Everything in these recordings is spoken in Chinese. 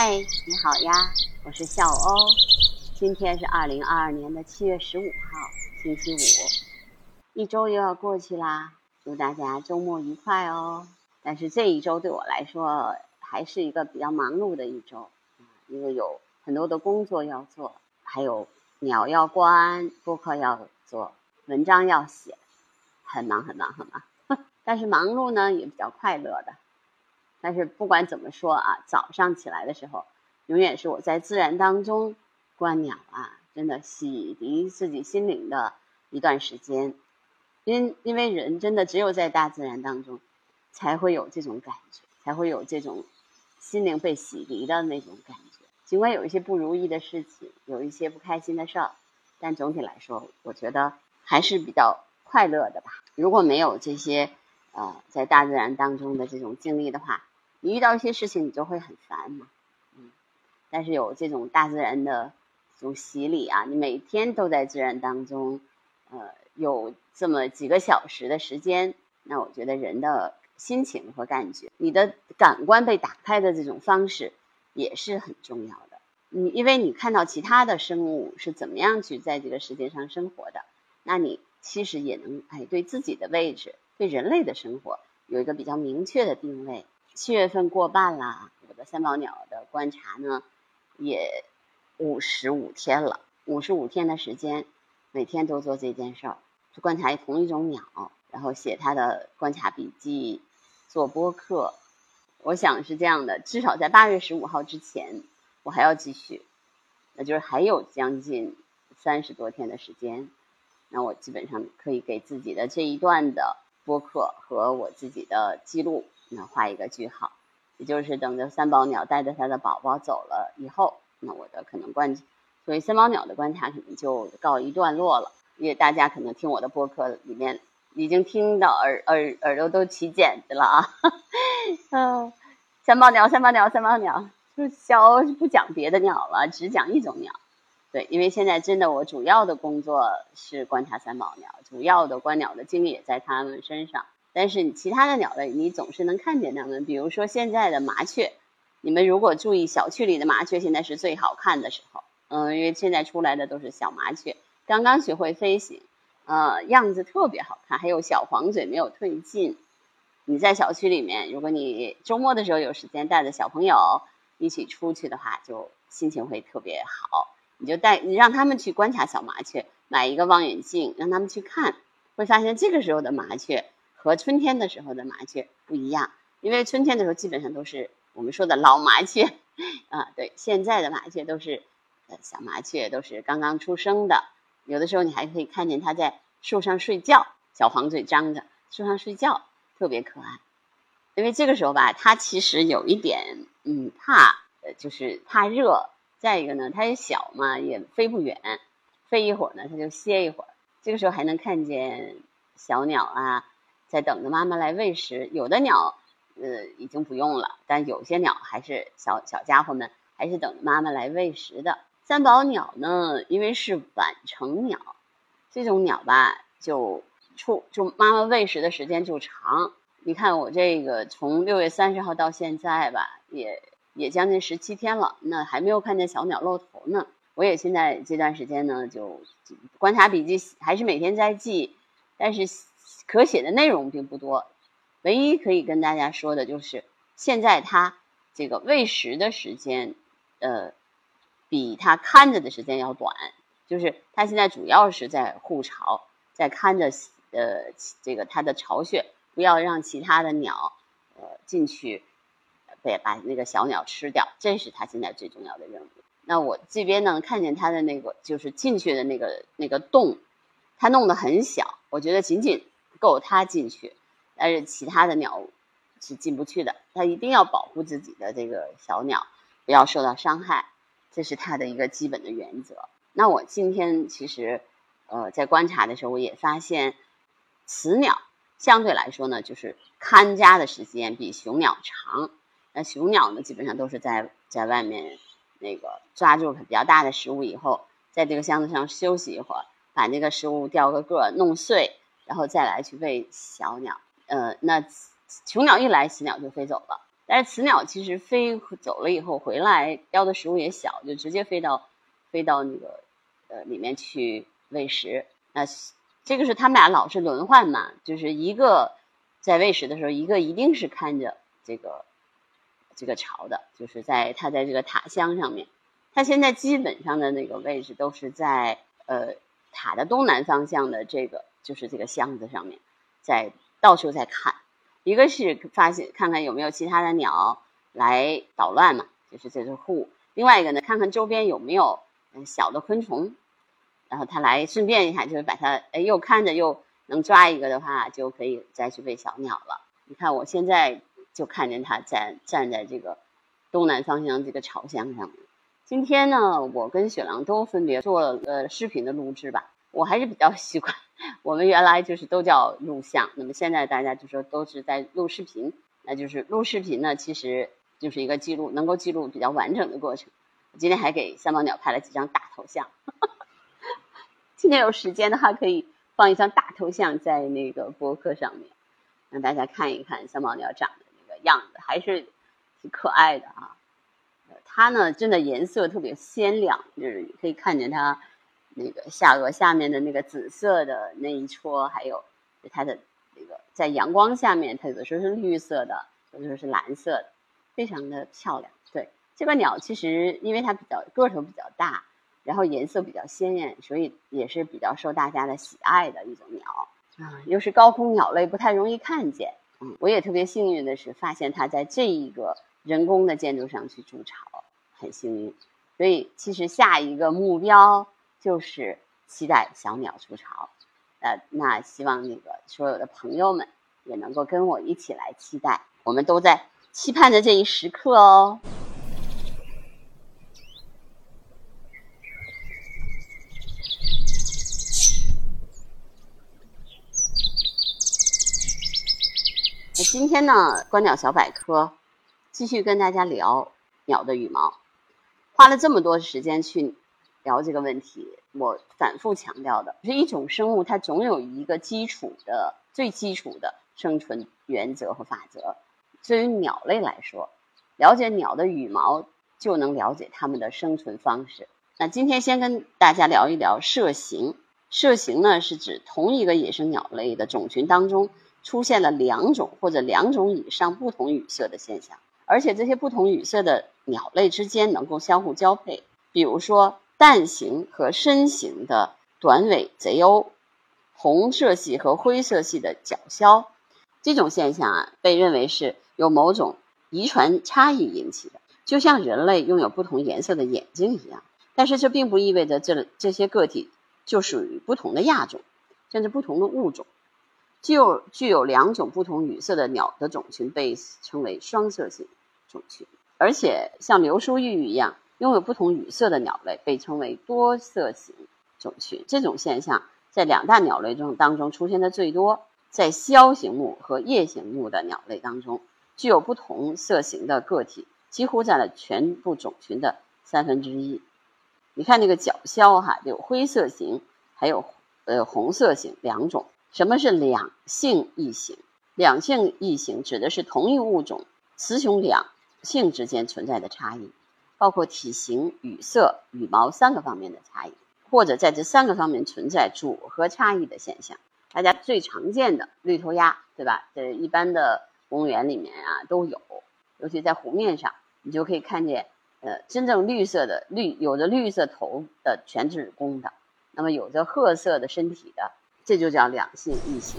嗨，你好呀，我是笑欧。今天是二零二二年的七月十五号，星期五，一周又要过去啦。祝大家周末愉快哦！但是这一周对我来说还是一个比较忙碌的一周，因为有很多的工作要做，还有鸟要关，播客要做，文章要写，很忙很忙很忙。但是忙碌呢也比较快乐的。但是不管怎么说啊，早上起来的时候，永远是我在自然当中观鸟啊，真的洗涤自己心灵的一段时间。因因为人真的只有在大自然当中，才会有这种感觉，才会有这种心灵被洗涤的那种感觉。尽管有一些不如意的事情，有一些不开心的事儿，但总体来说，我觉得还是比较快乐的吧。如果没有这些呃在大自然当中的这种经历的话，你遇到一些事情，你就会很烦嘛，嗯，但是有这种大自然的这种洗礼啊，你每天都在自然当中，呃，有这么几个小时的时间，那我觉得人的心情和感觉，你的感官被打开的这种方式也是很重要的。你因为你看到其他的生物是怎么样去在这个世界上生活的，那你其实也能哎对自己的位置，对人类的生活有一个比较明确的定位。七月份过半了，我的三宝鸟的观察呢，也五十五天了。五十五天的时间，每天都做这件事儿，就观察同一种鸟，然后写它的观察笔记，做播客。我想是这样的，至少在八月十五号之前，我还要继续，那就是还有将近三十多天的时间，那我基本上可以给自己的这一段的播客和我自己的记录。那画一个句号，也就是等着三宝鸟带着它的宝宝走了以后，那我的可能观，所以三宝鸟的观察可能就告一段落了。因为大家可能听我的播客里面已经听到耳耳耳朵都起茧子了啊。嗯，三宝鸟，三宝鸟，三宝鸟，就小不讲别的鸟了，只讲一种鸟。对，因为现在真的我主要的工作是观察三宝鸟，主要的观鸟的精力也在它们身上。但是其他的鸟类，你总是能看见它们。比如说现在的麻雀，你们如果注意小区里的麻雀，现在是最好看的时候。嗯，因为现在出来的都是小麻雀，刚刚学会飞行，呃，样子特别好看，还有小黄嘴没有褪尽。你在小区里面，如果你周末的时候有时间带着小朋友一起出去的话，就心情会特别好。你就带你让他们去观察小麻雀，买一个望远镜让他们去看，会发现这个时候的麻雀。和春天的时候的麻雀不一样，因为春天的时候基本上都是我们说的老麻雀，啊，对，现在的麻雀都是小麻雀，都是刚刚出生的，有的时候你还可以看见它在树上睡觉，小黄嘴张着，树上睡觉，特别可爱。因为这个时候吧，它其实有一点嗯怕，呃，就是怕热，再一个呢，它也小嘛，也飞不远，飞一会儿呢，它就歇一会儿。这个时候还能看见小鸟啊。在等着妈妈来喂食，有的鸟，呃，已经不用了，但有些鸟还是小小家伙们，还是等着妈妈来喂食的。三宝鸟呢，因为是晚成鸟，这种鸟吧，就出就妈妈喂食的时间就长。你看我这个从六月三十号到现在吧，也也将近十七天了，那还没有看见小鸟露头呢。我也现在这段时间呢，就观察笔记还是每天在记，但是。可写的内容并不多，唯一可以跟大家说的就是，现在它这个喂食的时间，呃，比它看着的时间要短。就是它现在主要是在护巢，在看着呃这个它的巢穴，不要让其他的鸟呃进去，被把那个小鸟吃掉。这是它现在最重要的任务。那我这边呢，看见它的那个就是进去的那个那个洞，它弄得很小，我觉得仅仅。够它进去，但是其他的鸟是进不去的。它一定要保护自己的这个小鸟，不要受到伤害，这是它的一个基本的原则。那我今天其实，呃，在观察的时候，我也发现，雌鸟相对来说呢，就是看家的时间比雄鸟长。那雄鸟呢，基本上都是在在外面那个抓住比较大的食物以后，在这个箱子上休息一会儿，把那个食物掉个个弄碎。然后再来去喂小鸟，呃，那雄鸟一来，雌鸟就飞走了。但是雌鸟其实飞走了以后回来，叼的食物也小，就直接飞到飞到那个呃里面去喂食。那这个是他们俩老是轮换嘛，就是一个在喂食的时候，一个一定是看着这个这个巢的，就是在它在这个塔箱上面。它现在基本上的那个位置都是在呃塔的东南方向的这个就是这个箱子上面，在到处在看。一个是发现看看有没有其他的鸟来捣乱嘛，就是这是护；另外一个呢，看看周边有没有小的昆虫，然后他来顺便一下，就是把它哎又看着又能抓一个的话，就可以再去喂小鸟了。你看我现在就看见它站站在这个东南方向这个巢箱上面。今天呢，我跟雪狼都分别做了视频的录制吧。我还是比较 习惯，我们原来就是都叫录像，那么现在大家就说都是在录视频，那就是录视频呢，其实就是一个记录，能够记录比较完整的过程。我今天还给三毛鸟拍了几张大头像，今天有时间的话可以放一张大头像在那个博客上面，让大家看一看三毛鸟长的那个样子，还是挺可爱的啊。它呢，真的颜色特别鲜亮，就是可以看见它。那个下颚下面的那个紫色的那一撮，还有它的那个在阳光下面，它有的时候是绿色的，有的时候是蓝色的，非常的漂亮。对这个鸟，其实因为它比较个头比较大，然后颜色比较鲜艳，所以也是比较受大家的喜爱的一种鸟啊。又是高空鸟类，不太容易看见。嗯，我也特别幸运的是发现它在这一个人工的建筑上去筑巢，很幸运。所以其实下一个目标。就是期待小鸟出巢，呃，那希望那个所有的朋友们也能够跟我一起来期待，我们都在期盼着这一时刻哦。那今天呢，观鸟小百科继续跟大家聊鸟的羽毛，花了这么多时间去。聊这个问题，我反复强调的是一种生物，它总有一个基础的、最基础的生存原则和法则。对于鸟类来说，了解鸟的羽毛，就能了解它们的生存方式。那今天先跟大家聊一聊射形。射形呢，是指同一个野生鸟类的种群当中出现了两种或者两种以上不同羽色的现象，而且这些不同羽色的鸟类之间能够相互交配。比如说。蛋形和深形的短尾贼鸥，红色系和灰色系的角鸮，这种现象啊，被认为是由某种遗传差异引起的，就像人类拥有不同颜色的眼睛一样。但是这并不意味着这这些个体就属于不同的亚种，甚至不同的物种。具有具有两种不同羽色的鸟的种群被称为双色性种群，而且像流苏玉一样。拥有不同羽色的鸟类被称为多色型种群。这种现象在两大鸟类中当中出现的最多，在枭形目和叶形目的鸟类当中，具有不同色型的个体几乎占了全部种群的三分之一。你看那个角鸮哈，有灰色型，还有呃红色型两种。什么是两性异形？两性异形指的是同一物种雌雄两性之间存在的差异。包括体型、羽色、羽毛三个方面的差异，或者在这三个方面存在组合差异的现象。大家最常见的绿头鸭，对吧？在一般的公园里面啊都有，尤其在湖面上，你就可以看见，呃，真正绿色的绿，有着绿色头的全是公的，那么有着褐色的身体的，这就叫两性异形。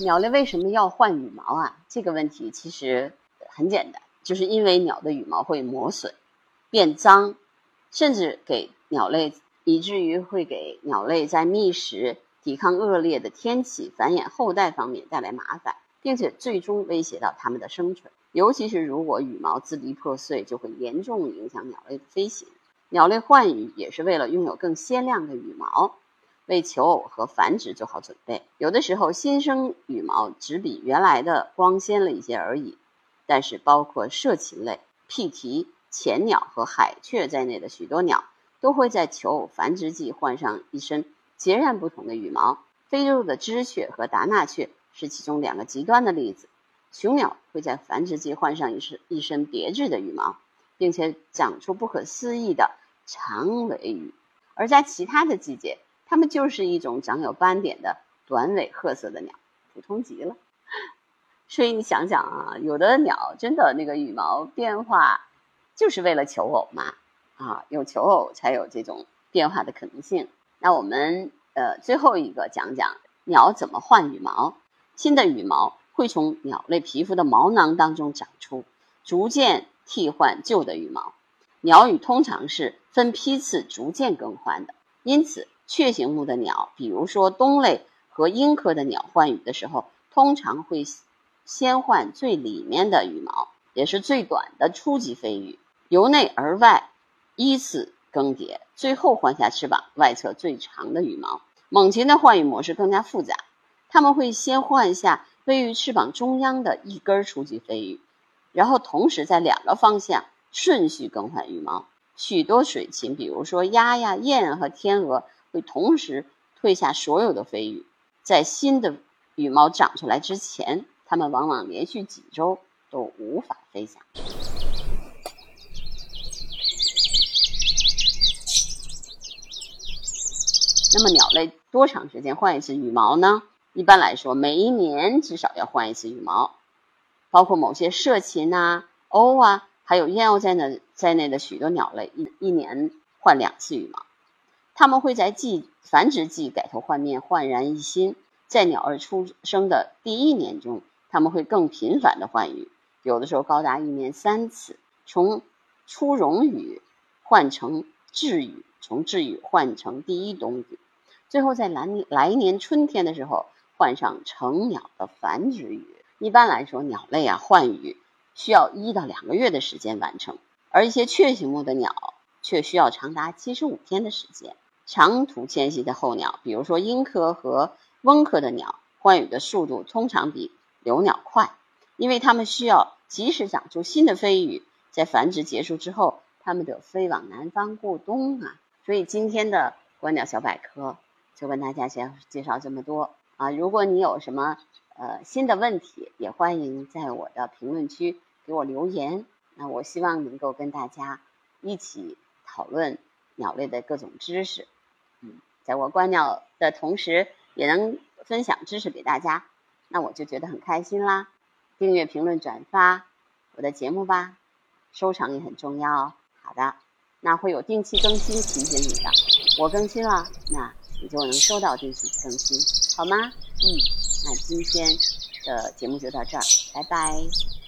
鸟类为什么要换羽毛啊？这个问题其实很简单，就是因为鸟的羽毛会磨损、变脏，甚至给鸟类，以至于会给鸟类在觅食、抵抗恶劣的天气、繁衍后代方面带来麻烦，并且最终威胁到它们的生存。尤其是如果羽毛支离破碎，就会严重影响鸟类的飞行。鸟类换羽也是为了拥有更鲜亮的羽毛。为求偶和繁殖做好准备。有的时候，新生羽毛只比原来的光鲜了一些而已。但是，包括涉禽类、屁蹄、浅鸟和海雀在内的许多鸟都会在求偶繁殖季换上一身截然不同的羽毛。非洲的知雀和达纳雀是其中两个极端的例子。雄鸟会在繁殖季换上一身一身别致的羽毛，并且长出不可思议的长尾羽；而在其他的季节，它们就是一种长有斑点的短尾褐色的鸟，普通极了。所以你想想啊，有的鸟真的那个羽毛变化，就是为了求偶嘛？啊，有求偶才有这种变化的可能性。那我们呃最后一个讲讲鸟怎么换羽毛，新的羽毛。会从鸟类皮肤的毛囊当中长出，逐渐替换旧的羽毛。鸟羽通常是分批次逐渐更换的，因此雀形目的鸟，比如说冬类和鹰科的鸟换羽的时候，通常会先换最里面的羽毛，也是最短的初级飞羽，由内而外依次更迭，最后换下翅膀外侧最长的羽毛。猛禽的换羽模式更加复杂，它们会先换下。位于翅膀中央的一根初级飞羽，然后同时在两个方向顺序更换羽毛。许多水禽，比如说鸭呀、雁和天鹅，会同时退下所有的飞羽，在新的羽毛长出来之前，它们往往连续几周都无法飞翔。那么，鸟类多长时间换一次羽毛呢？一般来说，每一年至少要换一次羽毛，包括某些涉禽啊、鸥啊，还有燕鸥在内在内的许多鸟类，一一年换两次羽毛。它们会在季繁殖季改头换面、焕然一新。在鸟儿出生的第一年中，它们会更频繁的换羽，有的时候高达一年三次，从初绒羽换成稚羽，从稚羽换成第一冬羽，最后在来年来年春天的时候。换上成鸟的繁殖羽，一般来说，鸟类啊换羽需要一到两个月的时间完成，而一些雀形目的鸟却需要长达七十五天的时间。长途迁徙的候鸟，比如说鹰科和翁科的鸟，换羽的速度通常比留鸟快，因为它们需要及时长出新的飞羽，在繁殖结束之后，它们得飞往南方过冬啊。所以今天的观鸟小百科就跟大家先介绍这么多。啊，如果你有什么呃新的问题，也欢迎在我的评论区给我留言。那我希望能够跟大家一起讨论鸟类的各种知识。嗯，在我观鸟的同时，也能分享知识给大家，那我就觉得很开心啦。订阅、评论、转发我的节目吧，收藏也很重要哦。好的，那会有定期更新提醒你的。我更新了，那你就能收到定期更新。好吗？嗯，那今天的节目就到这儿，拜拜。